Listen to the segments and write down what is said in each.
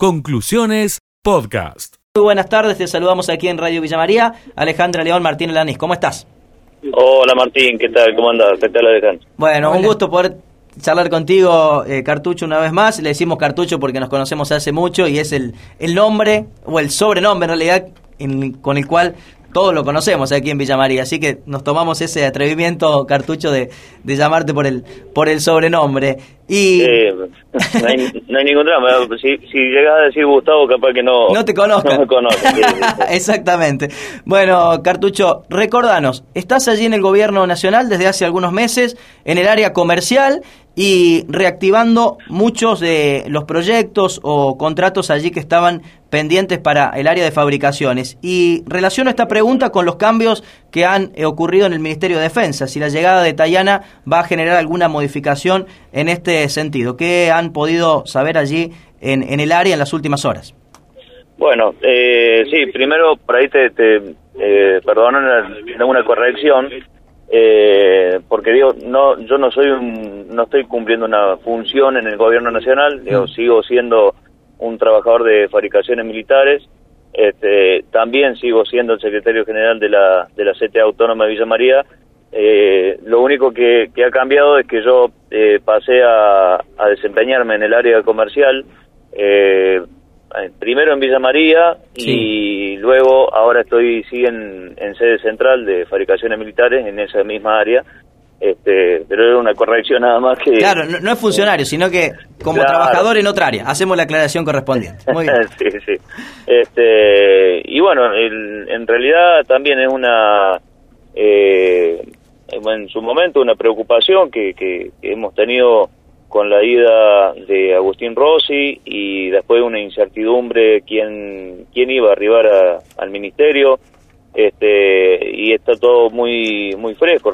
Conclusiones Podcast. Muy buenas tardes, te saludamos aquí en Radio Villa María. Alejandra León Martín Lanís, ¿cómo estás? Hola Martín, ¿qué tal? ¿Cómo andas? ¿Qué tal Alejandro? Bueno, un gusto poder charlar contigo, eh, Cartucho, una vez más. Le decimos Cartucho porque nos conocemos hace mucho y es el, el nombre, o el sobrenombre en realidad, con el cual todos lo conocemos aquí en Villa María, así que nos tomamos ese atrevimiento, Cartucho, de, de llamarte por el, por el sobrenombre. Y... no, hay, no, hay, ningún drama. Si, si llegas a decir Gustavo, capaz que no, no te conozco. No me conoce. Exactamente. Bueno, Cartucho, recordanos, estás allí en el gobierno nacional desde hace algunos meses, en el área comercial y reactivando muchos de los proyectos o contratos allí que estaban pendientes para el área de fabricaciones. Y relaciono esta pregunta con los cambios que han ocurrido en el Ministerio de Defensa, si la llegada de Tayana va a generar alguna modificación en este sentido. ¿Qué han podido saber allí en, en el área en las últimas horas? Bueno, eh, sí, primero por ahí te, te eh, perdono una corrección eh, porque digo no yo no soy un, no estoy cumpliendo una función en el gobierno nacional digo mm. sigo siendo un trabajador de fabricaciones militares este, también sigo siendo el secretario general de la de la CTA autónoma de Villa María eh, lo único que, que, ha cambiado es que yo eh, pasé a, a, desempeñarme en el área comercial eh, primero en Villa María y luego ahora estoy sí en, sede central de fabricaciones militares en esa misma área este, pero era una corrección nada más que... Claro, no, es funcionario, sino que como trabajador en otra área. Hacemos la aclaración correspondiente. Muy bien. sí, sí. Este, y bueno, en realidad también es una... Eh, en su momento una preocupación que, que hemos tenido con la ida de Agustín Rossi y después una incertidumbre quién, quién iba a arribar al ministerio. Este y está todo muy muy fresco.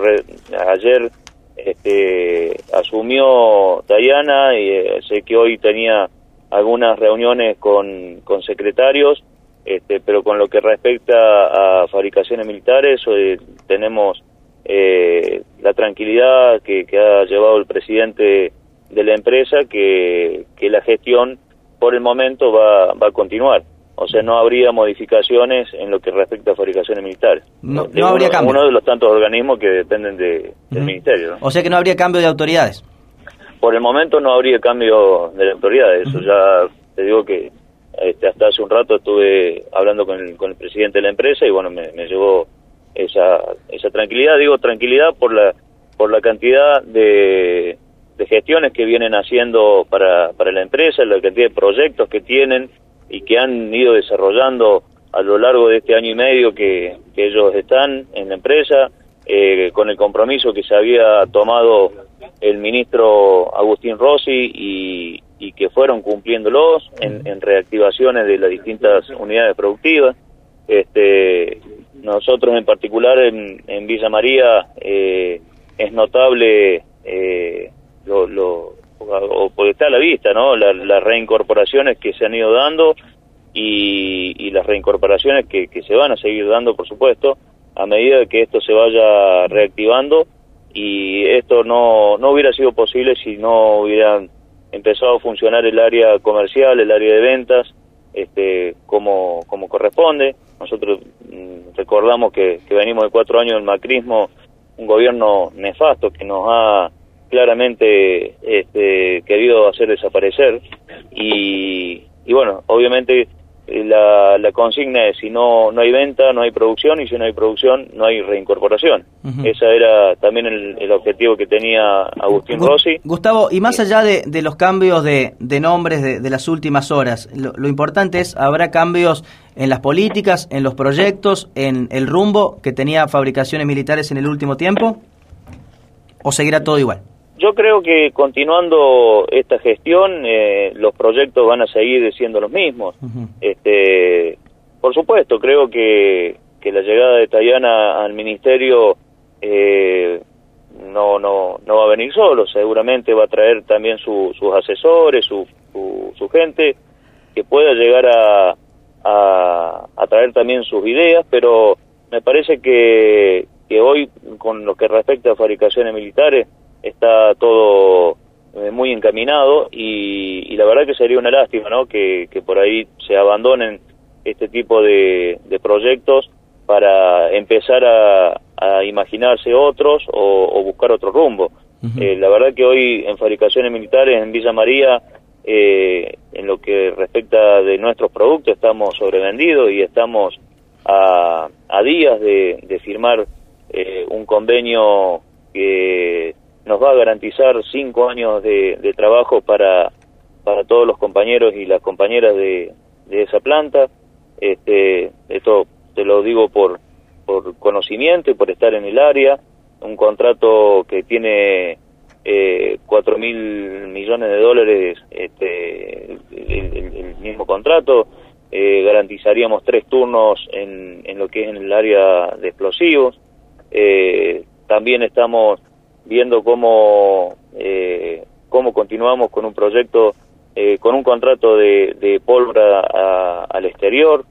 Ayer este asumió Dayana y eh, sé que hoy tenía algunas reuniones con, con secretarios este pero con lo que respecta a fabricaciones militares eh, tenemos eh, la tranquilidad que, que ha llevado el presidente de la empresa que, que la gestión por el momento va, va a continuar. O sea, no habría modificaciones en lo que respecta a fabricaciones militares. No, no habría cambio. Uno de los tantos organismos que dependen de, del Ministerio. O sea que no habría cambio de autoridades. Por el momento no habría cambio de autoridades. Eso ya te digo que este, hasta hace un rato estuve hablando con el, con el presidente de la empresa y bueno, me, me llevó esa, esa tranquilidad. Digo tranquilidad por la, por la cantidad de, de gestiones que vienen haciendo para, para la empresa, la cantidad de proyectos que tienen y que han ido desarrollando a lo largo de este año y medio que, que ellos están en la empresa, eh, con el compromiso que se había tomado el ministro Agustín Rossi y, y que fueron cumpliéndolos en, en, reactivaciones de las distintas unidades productivas. Este, nosotros en particular en, en Villa María eh, es notable eh, lo, lo o está a la vista, ¿no? las reincorporaciones que se han ido dando y, y las reincorporaciones que, que, se van a seguir dando, por supuesto, a medida que esto se vaya reactivando y esto no, no hubiera sido posible si no hubieran empezado a funcionar el área comercial, el área de ventas, este, como, como corresponde. Nosotros mm, recordamos que, que venimos de cuatro años del macrismo, un gobierno nefasto que nos ha claramente este, querido hacer desaparecer y, y bueno, obviamente eh, la, la, consigna es si no no hay venta, no hay producción y si no hay producción no hay reincorporación. Ese era también el, el, objetivo que tenía Agustín Rossi. Gustavo, y más allá de, de los cambios de, de nombres de, de, las últimas horas, lo, lo, importante es, ¿habrá cambios en las políticas, en los proyectos, en el rumbo que tenía fabricaciones militares en el último tiempo? ¿O seguirá todo igual? Yo creo que continuando esta gestión, eh, los proyectos van a seguir siendo los mismos. este, por supuesto, creo que, que la llegada de Tayana al ministerio eh, no, no, no va a venir solo, seguramente va a traer también sus asesores, su, su, gente, que pueda llegar a, a, a traer también sus ideas, pero me parece que, que hoy, con lo que respecta a fabricaciones militares, está todo eh, muy encaminado y, la verdad que sería una lástima, ¿no? Que, por ahí se abandonen este tipo de, proyectos para empezar a, imaginarse otros o, buscar otro rumbo. Eh, la verdad que hoy en fabricaciones militares en Villa María, eh, en lo que respecta de nuestros productos, estamos sobrevendidos y estamos a, días de, firmar un convenio que nos va a garantizar cinco años de, trabajo para, para todos los compañeros y las compañeras de, esa planta. Este, esto te lo digo por, por conocimiento y por estar en el área. Un contrato que tiene eh, cuatro mil millones de dólares, este, el, mismo contrato. Eh, garantizaríamos tres turnos en, en lo que es en el área de explosivos. Eh, también estamos viendo cómo, eh, cómo continuamos con un proyecto, eh, con un contrato de, de pólvora al exterior.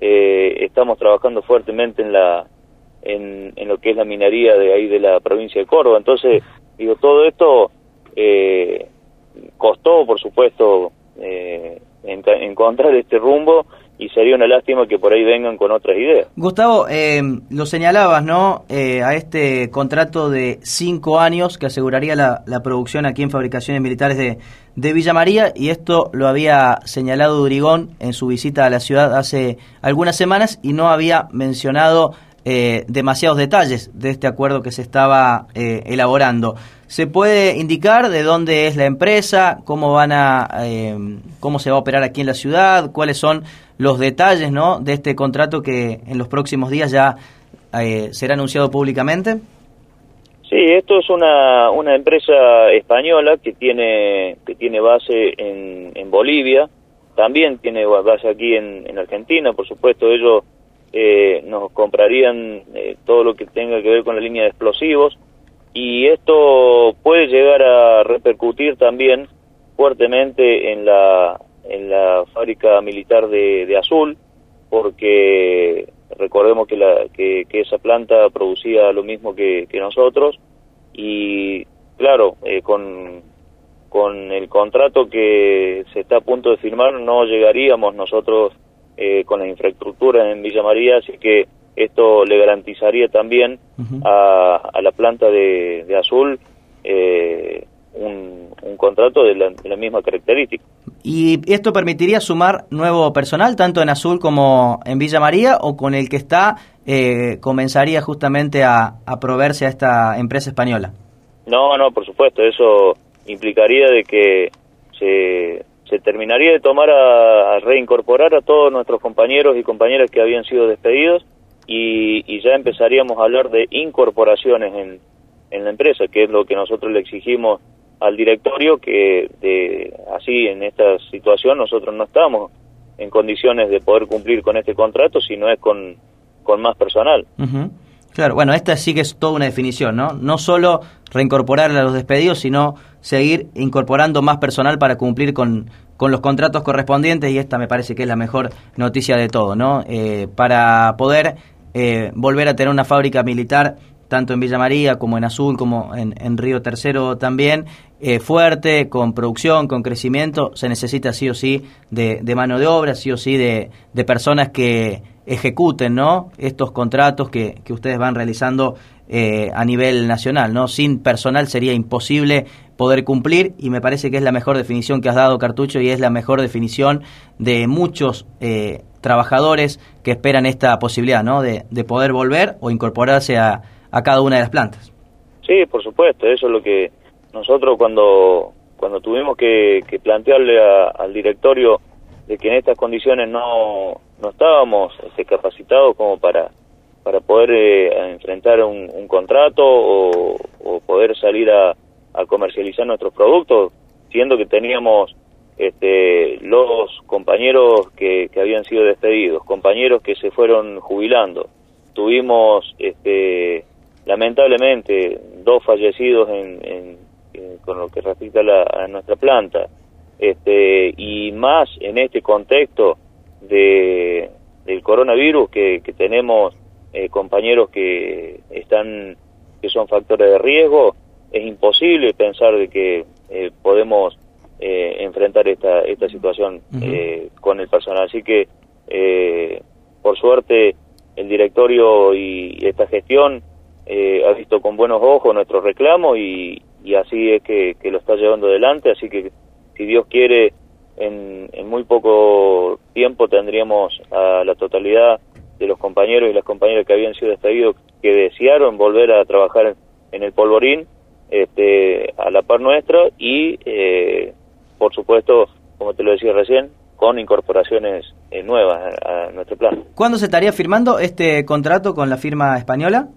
Eh, estamos trabajando fuertemente en la en, en, lo que es la minería de ahí de la provincia de Córdoba. Entonces, digo, todo esto eh, costó, por supuesto, eh, encontrar este rumbo y sería una lástima que por ahí vengan con otras ideas. Gustavo, eh, lo señalabas, ¿no? Eh, a este contrato de cinco años que aseguraría la, producción aquí en Fabricaciones Militares de, de, Villa María, y esto lo había señalado Durigón en su visita a la ciudad hace algunas semanas y no había mencionado eh, demasiados detalles de este acuerdo que se estaba eh, elaborando. ¿Se puede indicar de dónde es la empresa, cómo van a, eh, cómo se va a operar aquí en la ciudad, cuáles son los detalles, ¿no? de este contrato que en los próximos días ya será anunciado públicamente? Sí, esto es una, una empresa española que tiene que tiene base en, en Bolivia, también tiene base aquí en Argentina, por supuesto ellos eh, nos comprarían eh, todo lo que tenga que ver con la línea de explosivos. Y esto puede llegar a repercutir también fuertemente en la en la fábrica militar de, Azul porque recordemos que, la, que, esa planta producía lo mismo que, nosotros. Y claro eh, con con el contrato que se está a punto de firmar no llegaríamos nosotros eh, con las infraestructuras en Villa María, así que esto le garantizaría también a, la planta de, Azul eh, un, contrato de la, misma característica. ¿Y esto permitiría sumar nuevo personal, tanto en Azul como en Villa María, o con el que está eh, comenzaría justamente a, a proveerse a esta empresa española? No, no, por supuesto, eso implicaría de que se, se terminaría de tomar a, reincorporar a todos nuestros compañeros y compañeras que habían sido despedidos y, ya empezaríamos a hablar de incorporaciones en, en, la empresa, que es lo que nosotros le exigimos al directorio, que de, así en esta situación nosotros no estamos en condiciones de poder cumplir con este contrato, sino es con, con más personal. Claro, bueno, esta sí que es toda una definición, ¿no? No solo reincorporar a los despedidos, sino seguir incorporando más personal para cumplir con, con los contratos correspondientes y esta me parece que es la mejor noticia de todo, ¿no? Eh, para poder eh, volver a tener una fábrica militar tanto en Villa María como en Azul, como en, Río Tercero también, eh, fuerte, con producción, con crecimiento, se necesita sí o sí de, de mano de obra, sí o sí de, de personas que ejecuten ¿no? estos contratos que, que ustedes van realizando eh, a nivel nacional. ¿no? Sin personal sería imposible poder cumplir y me parece que es la mejor definición que has dado, Cartucho, y es la mejor definición de muchos eh, trabajadores que esperan esta posibilidad ¿no? de, de poder volver o incorporarse a, a cada una de las plantas. Sí, por supuesto, eso es lo que nosotros cuando, cuando tuvimos que, plantearle al directorio de que en estas condiciones no, no estábamos este, capacitados como para poder eh, enfrentar un, contrato o, poder salir a, comercializar nuestros productos, siendo que teníamos este, los compañeros que, que, habían sido despedidos, compañeros que se fueron jubilando. Tuvimos, este, lamentablemente, dos fallecidos en, con lo que respecta a, a nuestra planta. Este, y más en este contexto de, del coronavirus que, que tenemos eh, compañeros que están que son factores de riesgo es imposible pensar de que eh, podemos eh, enfrentar esta, esta situación con el personal. Así que, por suerte, el directorio y, esta gestión ha visto con buenos ojos nuestro reclamo y, así es que, lo está llevando adelante. Así que, si Dios quiere, en, en muy poco tiempo tendríamos a la totalidad de los compañeros y las compañeras que habían sido despedidos que desearon volver a trabajar en el polvorín este, a la par nuestra y, eh, por supuesto, como te lo decía recién, con incorporaciones eh, nuevas a, nuestro plan. ¿Cuándo se estaría firmando este contrato con la firma española?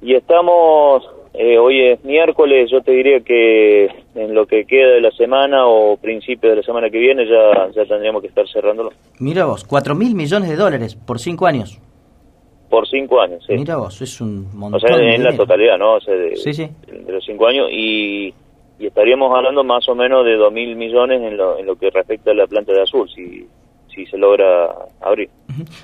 Y estamos, eh, hoy es miércoles, yo te diría que en lo que queda de la semana o principio de la semana que viene ya, ya tendríamos que estar cerrándolo. Mira vos, cuatro mil millones de dólares por cinco años. Por cinco años, sí. Mira vos, es un montón. O sea, en la totalidad, ¿no? O sea, de, sí, sí. de los cinco años y, y, estaríamos hablando más o menos de dos mil millones en lo, en lo que respecta a la planta de azul, si, si se logra abrir.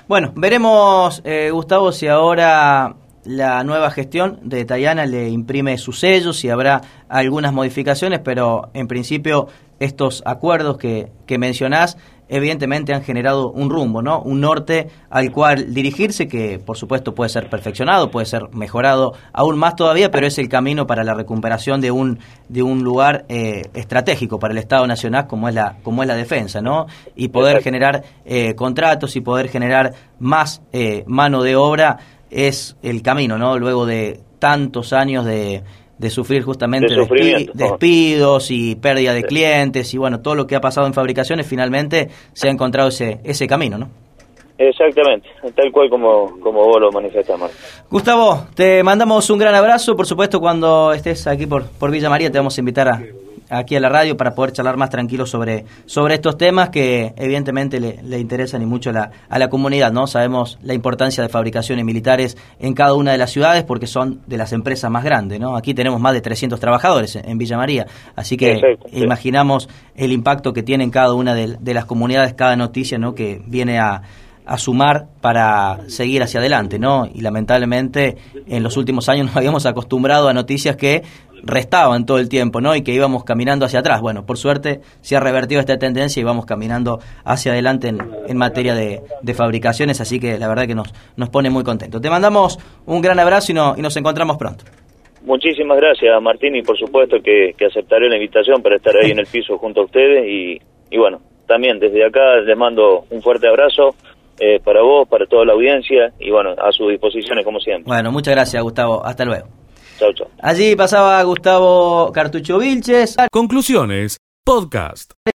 Bueno, veremos, eh, Gustavo, si ahora la nueva gestión de Tayana le imprime su sello, si habrá algunas modificaciones, pero en principio estos acuerdos que, que mencionás evidentemente han generado un rumbo, ¿no? Un norte al cual dirigirse que por supuesto puede ser perfeccionado, puede ser mejorado aún más todavía, pero es el camino para la recuperación de un de un lugar eh, estratégico para el Estado Nacional como es la como es la defensa, ¿no? Y poder generar eh, contratos y poder generar más eh, mano de obra es el camino, ¿no? Luego de tantos años de de sufrir justamente despidos y pérdida de clientes y bueno, todo lo que ha pasado en fabricaciones, finalmente se ha encontrado ese, ese camino, ¿no? Exactamente, tal cual como, como vos lo manifestás, Gustavo, te mandamos un gran abrazo, por supuesto cuando estés aquí por, por Villa María te vamos a invitar a, aquí a la radio para poder charlar más tranquilo sobre, sobre estos temas que evidentemente le, le interesan y mucho a la, a la comunidad, ¿no? Sabemos la importancia de fabricaciones militares en cada una de las ciudades porque son de las empresas más grandes, ¿no? Aquí tenemos más de 300 trabajadores en, Villa María, así que imaginamos el impacto que tiene en cada una de, de las comunidades cada noticia, ¿no? Que viene a a sumar para seguir hacia adelante, ¿no? Y lamentablemente en los últimos años nos habíamos acostumbrado a noticias que restaban todo el tiempo, ¿no? Y que íbamos caminando hacia atrás. Bueno, por suerte se ha revertido esta tendencia y vamos caminando hacia adelante en, materia de, fabricaciones, así que la verdad que nos, nos pone muy contentos. Te mandamos un gran abrazo y, y nos encontramos pronto. Muchísimas gracias, Martín, y por supuesto que, aceptaré la invitación para estar ahí en el piso junto a ustedes y bueno, también desde acá les mando un fuerte abrazo, eh, para vos, para toda la audiencia y bueno, a sus disposiciones como siempre. Bueno, muchas gracias Gustavo, hasta luego. Chau, chau. Allí pasaba Gustavo Cartucho Vilches. Conclusiones, podcast.